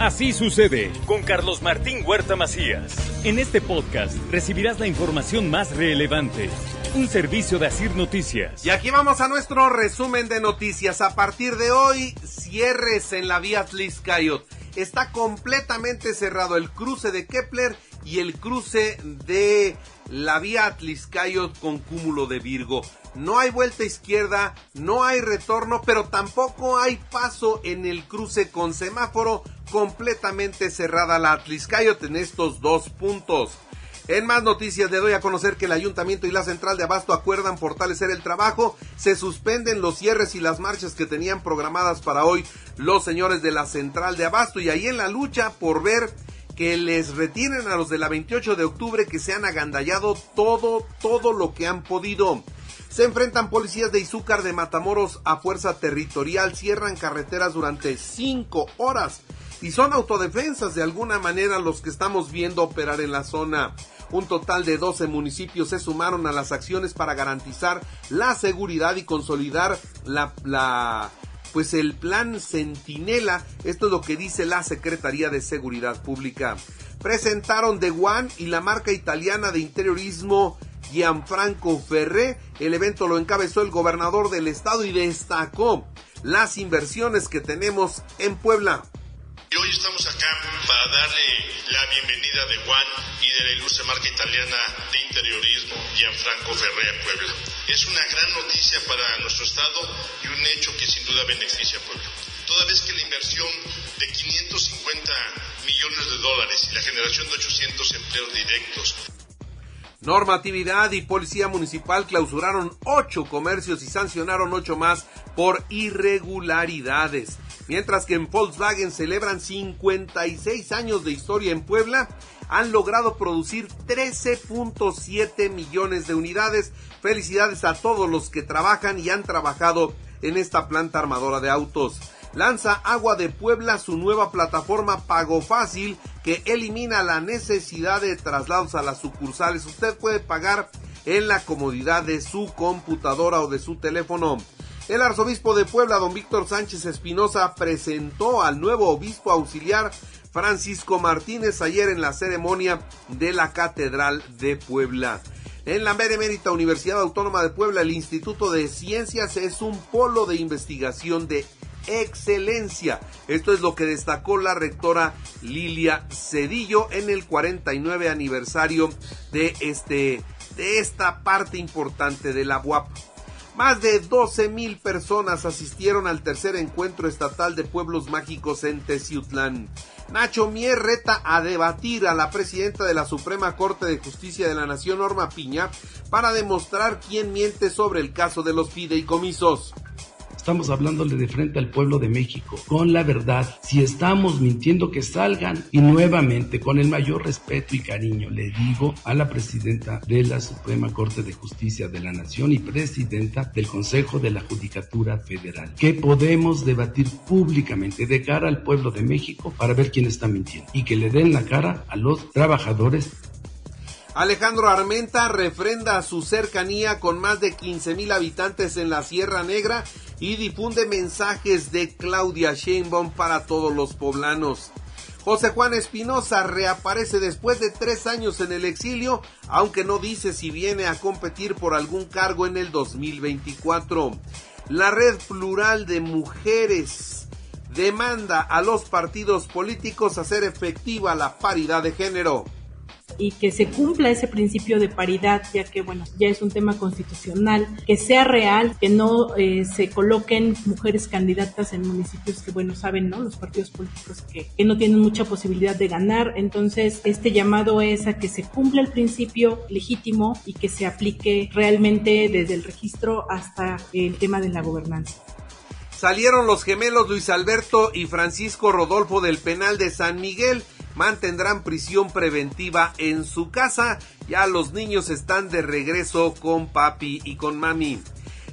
Así sucede con Carlos Martín Huerta Macías. En este podcast recibirás la información más relevante. Un servicio de Asir Noticias. Y aquí vamos a nuestro resumen de noticias. A partir de hoy, cierres en la vía Tliscayot. Está completamente cerrado el cruce de Kepler y el cruce de la vía Atliscayot con cúmulo de Virgo. No hay vuelta izquierda, no hay retorno, pero tampoco hay paso en el cruce con semáforo completamente cerrada la Atliscayot en estos dos puntos. En más noticias le doy a conocer que el ayuntamiento y la central de abasto acuerdan fortalecer el trabajo, se suspenden los cierres y las marchas que tenían programadas para hoy los señores de la central de abasto y ahí en la lucha por ver que les retiren a los de la 28 de octubre que se han agandallado todo, todo lo que han podido. Se enfrentan policías de Izúcar de Matamoros a fuerza territorial, cierran carreteras durante cinco horas y son autodefensas de alguna manera los que estamos viendo operar en la zona. Un total de 12 municipios se sumaron a las acciones para garantizar la seguridad y consolidar la pues el plan Centinela, esto es lo que dice la Secretaría de Seguridad Pública. Presentaron The One y la marca italiana de interiorismo Gianfranco Ferré. El evento lo encabezó el gobernador del estado y destacó las inversiones que tenemos en Puebla. Y hoy estamos acá para darle la bienvenida de Juan y de la ilustre marca italiana de interiorismo Gianfranco Ferré a Puebla. Es una gran noticia para nuestro estado y un hecho que sin duda beneficia a Puebla. Toda vez que la inversión de 550 millones de dólares y la generación de 800 empleos directos Normatividad y Policía Municipal clausuraron ocho comercios y sancionaron ocho más por irregularidades. Mientras que en Volkswagen celebran 56 años de historia en Puebla, han logrado producir 13.7 millones de unidades. Felicidades a todos los que trabajan y han trabajado en esta planta armadora de autos. Lanza Agua de Puebla su nueva plataforma Pago Fácil que elimina la necesidad de traslados a las sucursales. Usted puede pagar en la comodidad de su computadora o de su teléfono. El arzobispo de Puebla, don Víctor Sánchez Espinosa, presentó al nuevo obispo auxiliar Francisco Martínez ayer en la ceremonia de la Catedral de Puebla. En la Benemérita Universidad Autónoma de Puebla, el Instituto de Ciencias es un polo de investigación de excelencia. Esto es lo que destacó la rectora Lilia Cedillo en el 49 aniversario de este de esta parte importante de la UAP. Más de 12 mil personas asistieron al tercer encuentro estatal de pueblos mágicos en Teciutlán. Nacho Mier reta a debatir a la presidenta de la Suprema Corte de Justicia de la Nación, Norma Piña, para demostrar quién miente sobre el caso de los fideicomisos. Estamos hablándole de frente al pueblo de México, con la verdad. Si estamos mintiendo, que salgan. Y nuevamente, con el mayor respeto y cariño, le digo a la presidenta de la Suprema Corte de Justicia de la Nación y presidenta del Consejo de la Judicatura Federal, que podemos debatir públicamente de cara al pueblo de México para ver quién está mintiendo y que le den la cara a los trabajadores Alejandro Armenta refrenda su cercanía con más de 15 mil habitantes en la Sierra Negra y difunde mensajes de Claudia Sheinbaum para todos los poblanos. José Juan Espinosa reaparece después de tres años en el exilio, aunque no dice si viene a competir por algún cargo en el 2024. La red plural de mujeres demanda a los partidos políticos hacer efectiva la paridad de género y que se cumpla ese principio de paridad, ya que, bueno, ya es un tema constitucional, que sea real, que no eh, se coloquen mujeres candidatas en municipios que, bueno, saben, ¿no? Los partidos políticos que, que no tienen mucha posibilidad de ganar. Entonces, este llamado es a que se cumpla el principio legítimo y que se aplique realmente desde el registro hasta el tema de la gobernanza. Salieron los gemelos Luis Alberto y Francisco Rodolfo del penal de San Miguel mantendrán prisión preventiva en su casa. Ya los niños están de regreso con papi y con mami.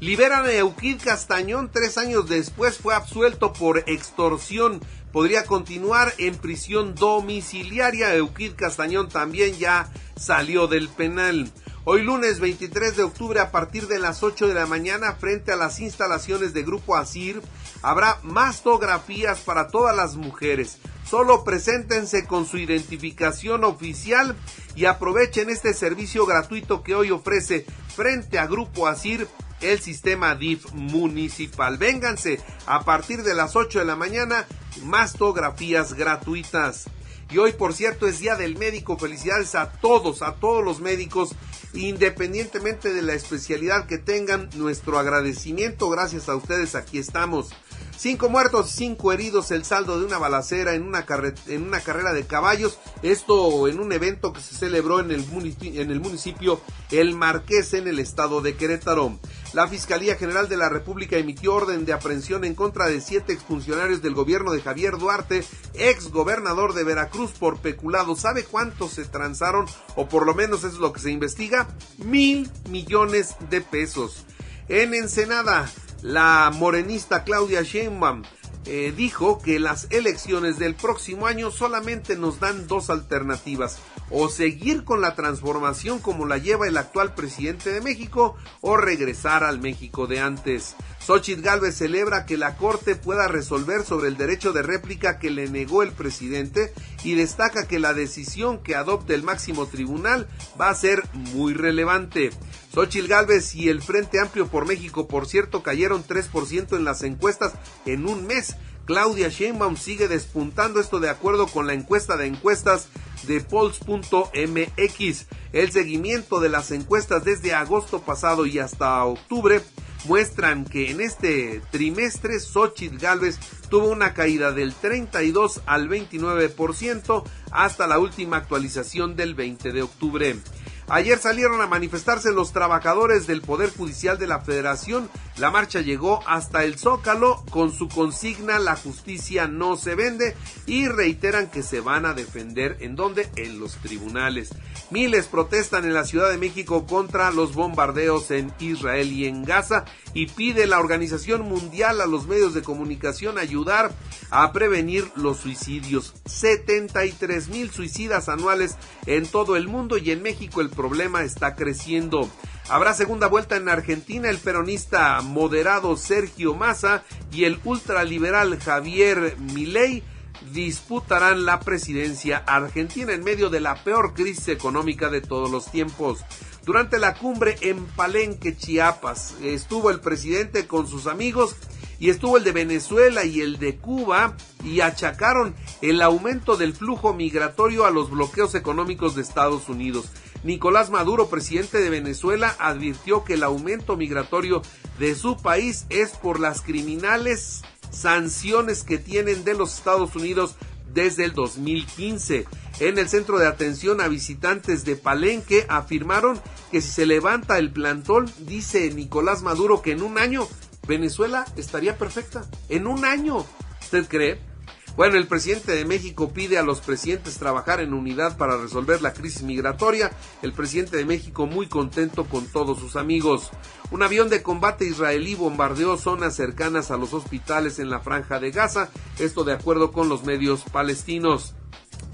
Liberan a Euquid Castañón tres años después, fue absuelto por extorsión. Podría continuar en prisión domiciliaria. Euquid Castañón también ya salió del penal. Hoy lunes 23 de octubre a partir de las 8 de la mañana frente a las instalaciones de Grupo Asir habrá mastografías para todas las mujeres. Solo preséntense con su identificación oficial y aprovechen este servicio gratuito que hoy ofrece frente a Grupo Asir el sistema DIF municipal. Vénganse a partir de las 8 de la mañana, mastografías gratuitas. Y hoy, por cierto, es Día del Médico. Felicidades a todos, a todos los médicos, independientemente de la especialidad que tengan. Nuestro agradecimiento, gracias a ustedes, aquí estamos. Cinco muertos, cinco heridos, el saldo de una balacera en una, carrera de caballos. Esto en un evento que se celebró en el, en el municipio El Marqués en el estado de Querétaro. La Fiscalía General de la República emitió orden de aprehensión en contra de siete exfuncionarios del gobierno de Javier Duarte, ex gobernador de Veracruz, por peculado. ¿Sabe cuántos se transaron? O por lo menos es lo que se investiga. Mil millones de pesos. En Ensenada, la morenista Claudia Sheinbaum eh, dijo que las elecciones del próximo año solamente nos dan dos alternativas, o seguir con la transformación como la lleva el actual presidente de México, o regresar al México de antes. Xochitl Galvez celebra que la Corte pueda resolver sobre el derecho de réplica que le negó el presidente y destaca que la decisión que adopte el máximo tribunal va a ser muy relevante. Xochitl Galvez y el Frente Amplio por México, por cierto, cayeron 3% en las encuestas en un mes. Claudia Sheinbaum sigue despuntando esto de acuerdo con la encuesta de encuestas de Polls.mx. El seguimiento de las encuestas desde agosto pasado y hasta octubre muestran que en este trimestre Xochitl Galvez tuvo una caída del 32 al 29% hasta la última actualización del 20 de octubre. Ayer salieron a manifestarse los trabajadores del Poder Judicial de la Federación. La marcha llegó hasta el Zócalo con su consigna La justicia no se vende y reiteran que se van a defender en donde en los tribunales. Miles protestan en la Ciudad de México contra los bombardeos en Israel y en Gaza y pide la Organización Mundial a los medios de comunicación ayudar a prevenir los suicidios. 73 mil suicidas anuales en todo el mundo y en México el problema está creciendo. Habrá segunda vuelta en Argentina. El peronista moderado Sergio Massa y el ultraliberal Javier Milei disputarán la presidencia argentina en medio de la peor crisis económica de todos los tiempos. Durante la cumbre en Palenque, Chiapas, estuvo el presidente con sus amigos y estuvo el de Venezuela y el de Cuba y achacaron el aumento del flujo migratorio a los bloqueos económicos de Estados Unidos. Nicolás Maduro, presidente de Venezuela, advirtió que el aumento migratorio de su país es por las criminales sanciones que tienen de los Estados Unidos desde el 2015. En el centro de atención a visitantes de Palenque afirmaron que si se levanta el plantón, dice Nicolás Maduro que en un año Venezuela estaría perfecta. En un año. ¿Usted cree? Bueno, el presidente de México pide a los presidentes trabajar en unidad para resolver la crisis migratoria. El presidente de México muy contento con todos sus amigos. Un avión de combate israelí bombardeó zonas cercanas a los hospitales en la franja de Gaza, esto de acuerdo con los medios palestinos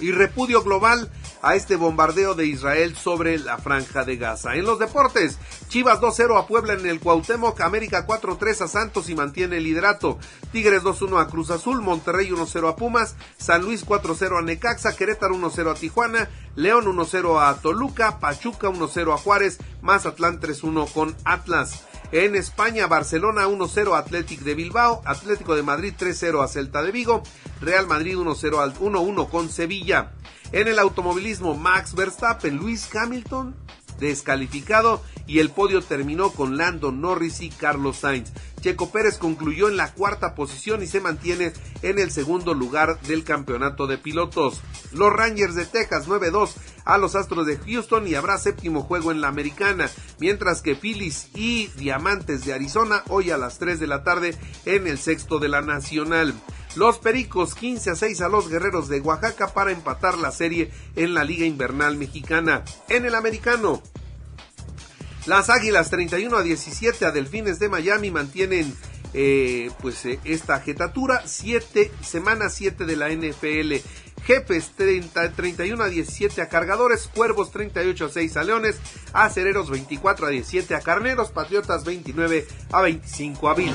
y repudio global a este bombardeo de Israel sobre la franja de Gaza. En los deportes, Chivas 2-0 a Puebla en el Cuauhtémoc, América 4-3 a Santos y mantiene el liderato. Tigres 2-1 a Cruz Azul, Monterrey 1-0 a Pumas, San Luis 4-0 a Necaxa, Querétaro 1-0 a Tijuana, León 1-0 a Toluca, Pachuca 1-0 a Juárez, Mazatlán 3-1 con Atlas. En España, Barcelona 1-0 Athletic de Bilbao, Atlético de Madrid 3-0 a Celta de Vigo, Real Madrid 1-0 al 1-1 con Sevilla. En el automovilismo, Max Verstappen, Luis Hamilton descalificado y el podio terminó con Lando Norris y Carlos Sainz. Checo Pérez concluyó en la cuarta posición y se mantiene en el segundo lugar del campeonato de pilotos. Los Rangers de Texas 9-2 a los Astros de Houston y habrá séptimo juego en la americana, mientras que Phillies y Diamantes de Arizona hoy a las 3 de la tarde en el sexto de la nacional. Los Pericos 15 a 6 a los Guerreros de Oaxaca para empatar la serie en la Liga Invernal Mexicana. En el americano, las Águilas 31 a 17 a Delfines de Miami mantienen eh, pues eh, esta jetatura. Siete, semana 7 de la NFL. Jefes 30, 31 a 17 a Cargadores, Cuervos 38 a 6 a Leones, Acereros 24 a 17 a Carneros, Patriotas 29 a 25 a Vil.